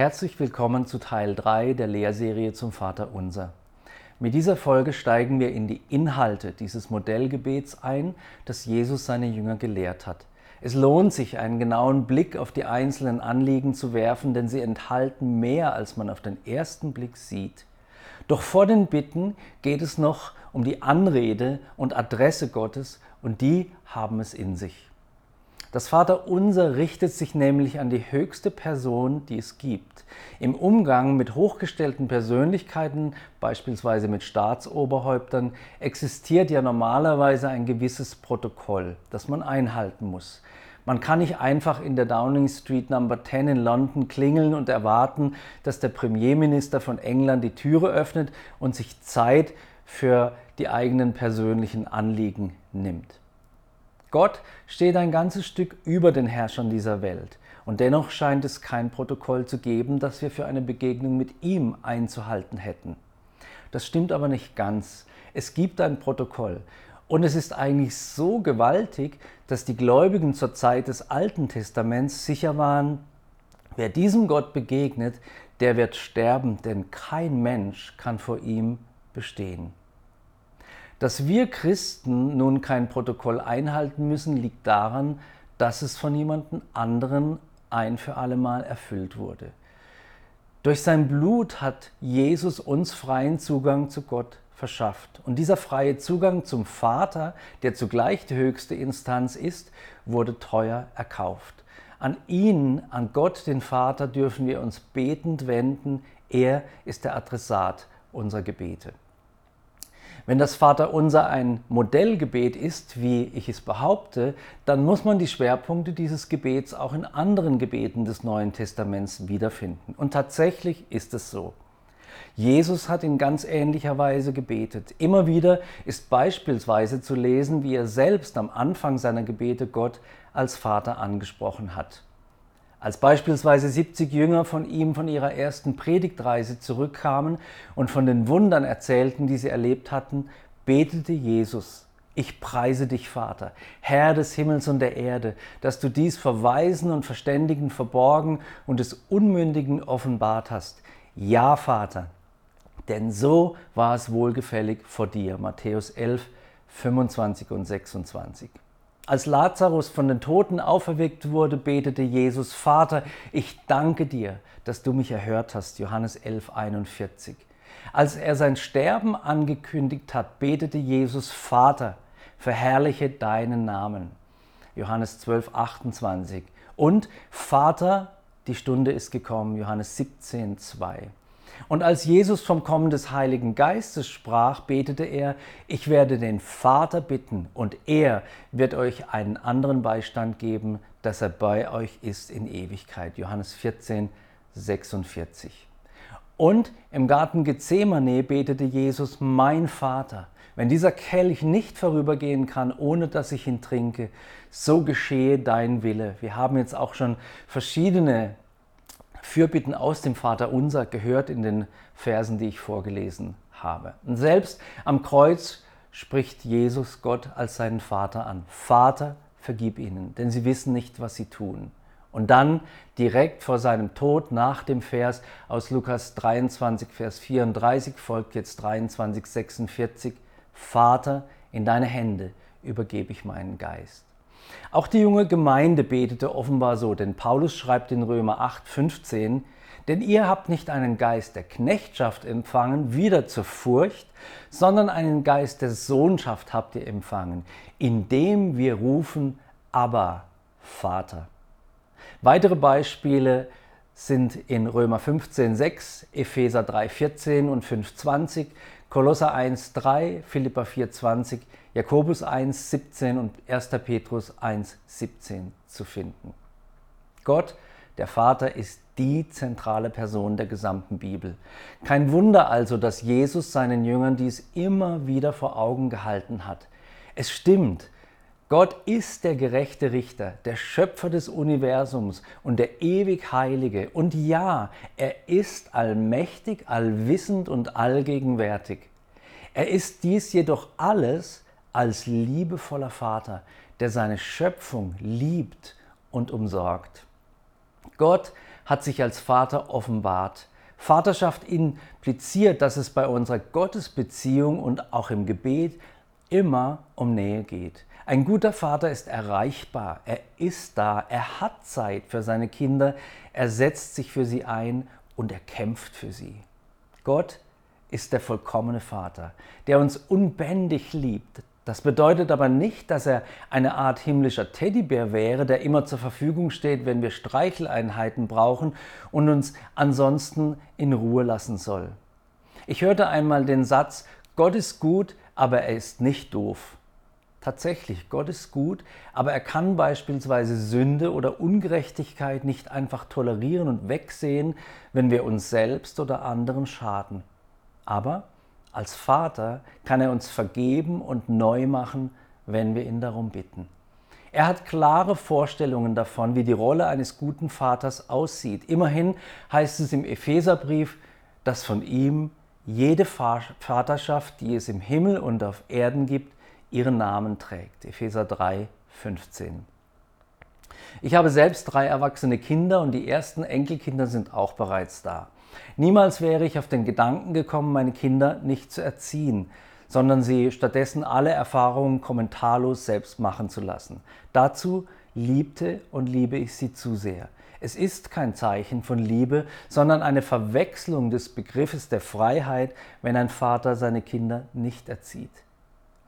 Herzlich willkommen zu Teil 3 der Lehrserie zum Vater Unser. Mit dieser Folge steigen wir in die Inhalte dieses Modellgebets ein, das Jesus seine Jünger gelehrt hat. Es lohnt sich, einen genauen Blick auf die einzelnen Anliegen zu werfen, denn sie enthalten mehr, als man auf den ersten Blick sieht. Doch vor den Bitten geht es noch um die Anrede und Adresse Gottes und die haben es in sich. Das Vaterunser richtet sich nämlich an die höchste Person, die es gibt. Im Umgang mit hochgestellten Persönlichkeiten, beispielsweise mit Staatsoberhäuptern, existiert ja normalerweise ein gewisses Protokoll, das man einhalten muss. Man kann nicht einfach in der Downing Street Number 10 in London klingeln und erwarten, dass der Premierminister von England die Türe öffnet und sich Zeit für die eigenen persönlichen Anliegen nimmt. Gott steht ein ganzes Stück über den Herrschern dieser Welt. Und dennoch scheint es kein Protokoll zu geben, das wir für eine Begegnung mit ihm einzuhalten hätten. Das stimmt aber nicht ganz. Es gibt ein Protokoll. Und es ist eigentlich so gewaltig, dass die Gläubigen zur Zeit des Alten Testaments sicher waren, wer diesem Gott begegnet, der wird sterben, denn kein Mensch kann vor ihm bestehen. Dass wir Christen nun kein Protokoll einhalten müssen, liegt daran, dass es von jemandem anderen ein für allemal erfüllt wurde. Durch sein Blut hat Jesus uns freien Zugang zu Gott verschafft. Und dieser freie Zugang zum Vater, der zugleich die höchste Instanz ist, wurde teuer erkauft. An ihn, an Gott, den Vater, dürfen wir uns betend wenden. Er ist der Adressat unserer Gebete. Wenn das Vaterunser ein Modellgebet ist, wie ich es behaupte, dann muss man die Schwerpunkte dieses Gebets auch in anderen Gebeten des Neuen Testaments wiederfinden. Und tatsächlich ist es so. Jesus hat in ganz ähnlicher Weise gebetet. Immer wieder ist beispielsweise zu lesen, wie er selbst am Anfang seiner Gebete Gott als Vater angesprochen hat. Als beispielsweise 70 Jünger von ihm von ihrer ersten Predigtreise zurückkamen und von den Wundern erzählten, die sie erlebt hatten, betete Jesus, ich preise dich, Vater, Herr des Himmels und der Erde, dass du dies vor Weisen und Verständigen verborgen und des Unmündigen offenbart hast. Ja, Vater, denn so war es wohlgefällig vor dir. Matthäus 11, 25 und 26. Als Lazarus von den Toten auferweckt wurde, betete Jesus, Vater, ich danke dir, dass du mich erhört hast. Johannes 11, 41. Als er sein Sterben angekündigt hat, betete Jesus, Vater, verherrliche deinen Namen. Johannes 12, 28. Und Vater, die Stunde ist gekommen. Johannes 17, 2. Und als Jesus vom Kommen des Heiligen Geistes sprach, betete er, ich werde den Vater bitten und er wird euch einen anderen Beistand geben, dass er bei euch ist in Ewigkeit. Johannes 14, 46. Und im Garten Gethsemane betete Jesus, mein Vater, wenn dieser Kelch nicht vorübergehen kann, ohne dass ich ihn trinke, so geschehe dein Wille. Wir haben jetzt auch schon verschiedene Fürbitten aus dem Vater Unser gehört in den Versen, die ich vorgelesen habe. Und selbst am Kreuz spricht Jesus Gott als seinen Vater an. Vater, vergib ihnen, denn sie wissen nicht, was sie tun. Und dann direkt vor seinem Tod nach dem Vers aus Lukas 23, Vers 34 folgt jetzt 23, 46, Vater, in deine Hände übergebe ich meinen Geist. Auch die junge Gemeinde betete offenbar so, denn Paulus schreibt in Römer 8, 15, denn ihr habt nicht einen Geist der Knechtschaft empfangen, wieder zur Furcht, sondern einen Geist der Sohnschaft habt ihr empfangen, indem wir rufen, aber Vater. Weitere Beispiele sind in Römer 15, 6, Epheser 3, 14 und 5, 20, Kolosser 1, 3, Philippa 4, 20, Jakobus 1, 17 und 1. Petrus 1, 17 zu finden. Gott, der Vater, ist die zentrale Person der gesamten Bibel. Kein Wunder also, dass Jesus seinen Jüngern dies immer wieder vor Augen gehalten hat. Es stimmt, Gott ist der gerechte Richter, der Schöpfer des Universums und der ewig Heilige. Und ja, er ist allmächtig, allwissend und allgegenwärtig. Er ist dies jedoch alles als liebevoller Vater, der seine Schöpfung liebt und umsorgt. Gott hat sich als Vater offenbart. Vaterschaft impliziert, dass es bei unserer Gottesbeziehung und auch im Gebet immer um Nähe geht. Ein guter Vater ist erreichbar, er ist da, er hat Zeit für seine Kinder, er setzt sich für sie ein und er kämpft für sie. Gott ist der vollkommene Vater, der uns unbändig liebt. Das bedeutet aber nicht, dass er eine Art himmlischer Teddybär wäre, der immer zur Verfügung steht, wenn wir Streicheleinheiten brauchen und uns ansonsten in Ruhe lassen soll. Ich hörte einmal den Satz, Gott ist gut, aber er ist nicht doof. Tatsächlich, Gott ist gut, aber er kann beispielsweise Sünde oder Ungerechtigkeit nicht einfach tolerieren und wegsehen, wenn wir uns selbst oder anderen schaden. Aber als Vater kann er uns vergeben und neu machen, wenn wir ihn darum bitten. Er hat klare Vorstellungen davon, wie die Rolle eines guten Vaters aussieht. Immerhin heißt es im Epheserbrief, dass von ihm jede Vaterschaft, die es im Himmel und auf Erden gibt, ihren Namen trägt. Epheser 3, 15. Ich habe selbst drei erwachsene Kinder und die ersten Enkelkinder sind auch bereits da. Niemals wäre ich auf den Gedanken gekommen, meine Kinder nicht zu erziehen, sondern sie stattdessen alle Erfahrungen kommentarlos selbst machen zu lassen. Dazu liebte und liebe ich sie zu sehr. Es ist kein Zeichen von Liebe, sondern eine Verwechslung des Begriffes der Freiheit, wenn ein Vater seine Kinder nicht erzieht.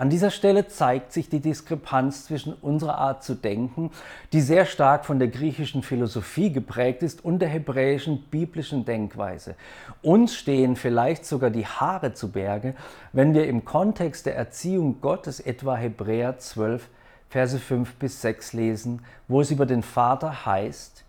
An dieser Stelle zeigt sich die Diskrepanz zwischen unserer Art zu denken, die sehr stark von der griechischen Philosophie geprägt ist, und der hebräischen biblischen Denkweise. Uns stehen vielleicht sogar die Haare zu Berge, wenn wir im Kontext der Erziehung Gottes etwa Hebräer 12, Verse 5 bis 6 lesen, wo es über den Vater heißt,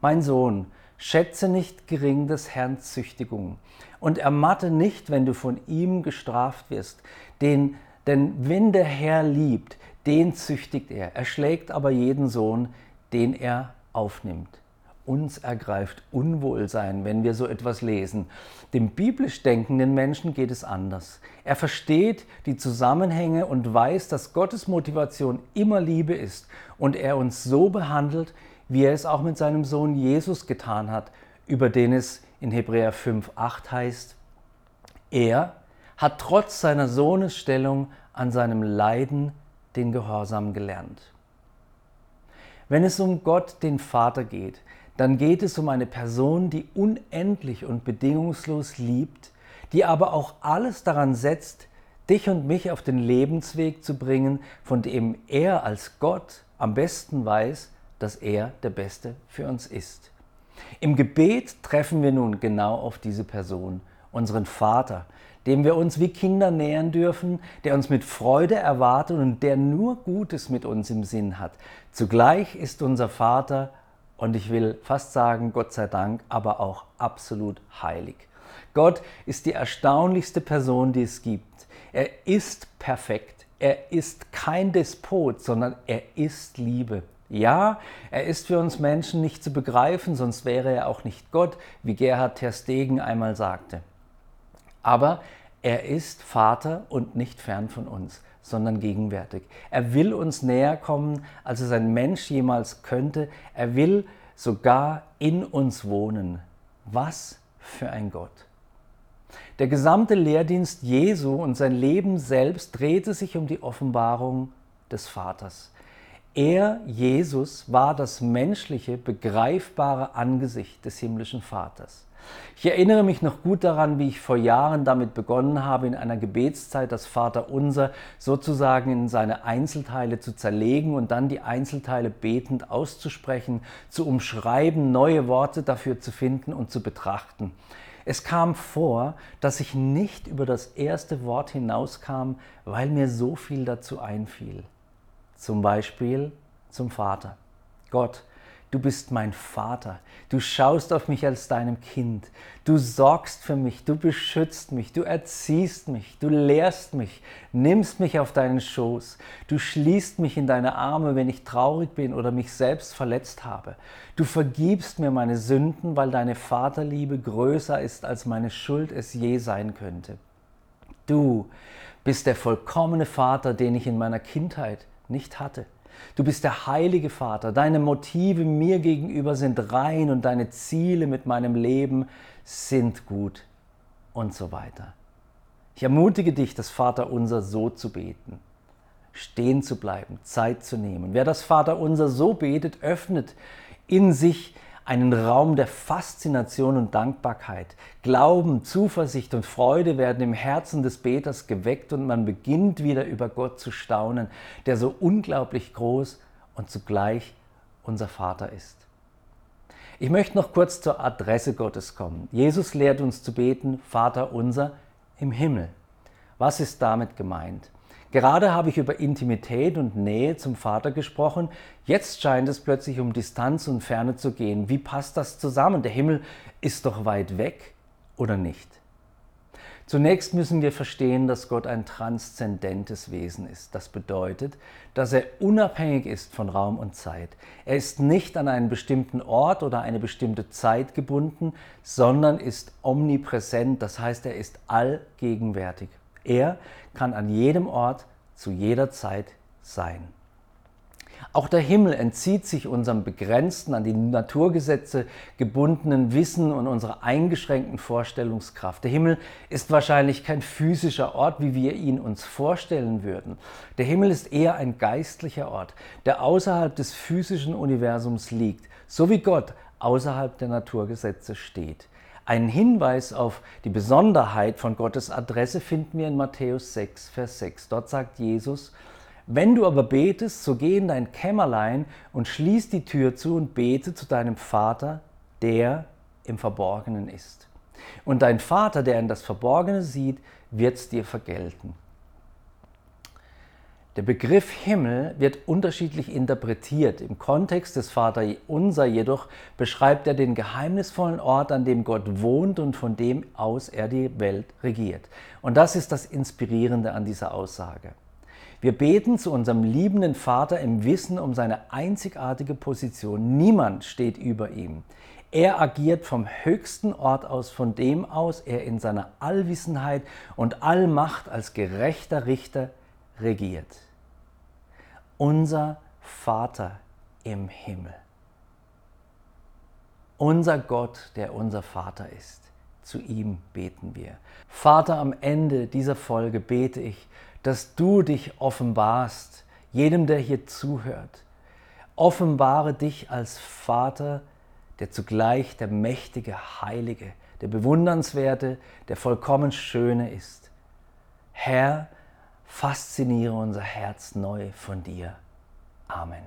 Mein Sohn, schätze nicht gering des Herrn Züchtigung und ermatte nicht, wenn du von ihm gestraft wirst. Den, denn wenn der Herr liebt, den züchtigt er. Er schlägt aber jeden Sohn, den er aufnimmt. Uns ergreift Unwohlsein, wenn wir so etwas lesen. Dem biblisch denkenden Menschen geht es anders. Er versteht die Zusammenhänge und weiß, dass Gottes Motivation immer Liebe ist und er uns so behandelt, wie er es auch mit seinem Sohn Jesus getan hat, über den es in Hebräer 5,8 heißt, er hat trotz seiner Sohnesstellung an seinem Leiden den Gehorsam gelernt. Wenn es um Gott, den Vater geht, dann geht es um eine Person, die unendlich und bedingungslos liebt, die aber auch alles daran setzt, dich und mich auf den Lebensweg zu bringen, von dem er als Gott am besten weiß, dass er der Beste für uns ist. Im Gebet treffen wir nun genau auf diese Person, unseren Vater, dem wir uns wie Kinder nähern dürfen, der uns mit Freude erwartet und der nur Gutes mit uns im Sinn hat. Zugleich ist unser Vater, und ich will fast sagen, Gott sei Dank, aber auch absolut heilig. Gott ist die erstaunlichste Person, die es gibt. Er ist perfekt. Er ist kein Despot, sondern er ist Liebe. Ja, er ist für uns Menschen nicht zu begreifen, sonst wäre er auch nicht Gott, wie Gerhard Terstegen einmal sagte. Aber er ist Vater und nicht fern von uns, sondern gegenwärtig. Er will uns näher kommen, als es ein Mensch jemals könnte. Er will sogar in uns wohnen. Was für ein Gott. Der gesamte Lehrdienst Jesu und sein Leben selbst drehte sich um die Offenbarung des Vaters. Er, Jesus, war das menschliche, begreifbare Angesicht des himmlischen Vaters. Ich erinnere mich noch gut daran, wie ich vor Jahren damit begonnen habe, in einer Gebetszeit das Vaterunser sozusagen in seine Einzelteile zu zerlegen und dann die Einzelteile betend auszusprechen, zu umschreiben, neue Worte dafür zu finden und zu betrachten. Es kam vor, dass ich nicht über das erste Wort hinauskam, weil mir so viel dazu einfiel. Zum Beispiel zum Vater. Gott, du bist mein Vater. Du schaust auf mich als deinem Kind. Du sorgst für mich, du beschützt mich, du erziehst mich, du lehrst mich, nimmst mich auf deinen Schoß. Du schließt mich in deine Arme, wenn ich traurig bin oder mich selbst verletzt habe. Du vergibst mir meine Sünden, weil deine Vaterliebe größer ist, als meine Schuld es je sein könnte. Du bist der vollkommene Vater, den ich in meiner Kindheit nicht hatte. Du bist der heilige Vater. Deine Motive mir gegenüber sind rein und deine Ziele mit meinem Leben sind gut und so weiter. Ich ermutige dich, das Vaterunser so zu beten, stehen zu bleiben, Zeit zu nehmen. Wer das Vaterunser so betet, öffnet in sich einen Raum der Faszination und Dankbarkeit. Glauben, Zuversicht und Freude werden im Herzen des Beters geweckt und man beginnt wieder über Gott zu staunen, der so unglaublich groß und zugleich unser Vater ist. Ich möchte noch kurz zur Adresse Gottes kommen. Jesus lehrt uns zu beten, Vater unser im Himmel. Was ist damit gemeint? Gerade habe ich über Intimität und Nähe zum Vater gesprochen. Jetzt scheint es plötzlich um Distanz und Ferne zu gehen. Wie passt das zusammen? Der Himmel ist doch weit weg oder nicht? Zunächst müssen wir verstehen, dass Gott ein transzendentes Wesen ist. Das bedeutet, dass er unabhängig ist von Raum und Zeit. Er ist nicht an einen bestimmten Ort oder eine bestimmte Zeit gebunden, sondern ist omnipräsent, das heißt, er ist allgegenwärtig. Er kann an jedem Ort zu jeder Zeit sein. Auch der Himmel entzieht sich unserem begrenzten, an die Naturgesetze gebundenen Wissen und unserer eingeschränkten Vorstellungskraft. Der Himmel ist wahrscheinlich kein physischer Ort, wie wir ihn uns vorstellen würden. Der Himmel ist eher ein geistlicher Ort, der außerhalb des physischen Universums liegt, so wie Gott außerhalb der Naturgesetze steht. Einen Hinweis auf die Besonderheit von Gottes Adresse finden wir in Matthäus 6, Vers 6. Dort sagt Jesus, wenn du aber betest, so geh in dein Kämmerlein und schließ die Tür zu und bete zu deinem Vater, der im Verborgenen ist. Und dein Vater, der in das Verborgene sieht, wird es dir vergelten. Der Begriff Himmel wird unterschiedlich interpretiert. Im Kontext des Vater Unser jedoch beschreibt er den geheimnisvollen Ort, an dem Gott wohnt und von dem aus er die Welt regiert. Und das ist das Inspirierende an dieser Aussage. Wir beten zu unserem liebenden Vater im Wissen um seine einzigartige Position. Niemand steht über ihm. Er agiert vom höchsten Ort aus, von dem aus er in seiner Allwissenheit und Allmacht als gerechter Richter regiert unser Vater im Himmel. Unser Gott, der unser Vater ist. Zu ihm beten wir. Vater, am Ende dieser Folge bete ich, dass du dich offenbarst, jedem, der hier zuhört. Offenbare dich als Vater, der zugleich der mächtige, heilige, der bewundernswerte, der vollkommen schöne ist. Herr, Fasziniere unser Herz neu von dir. Amen.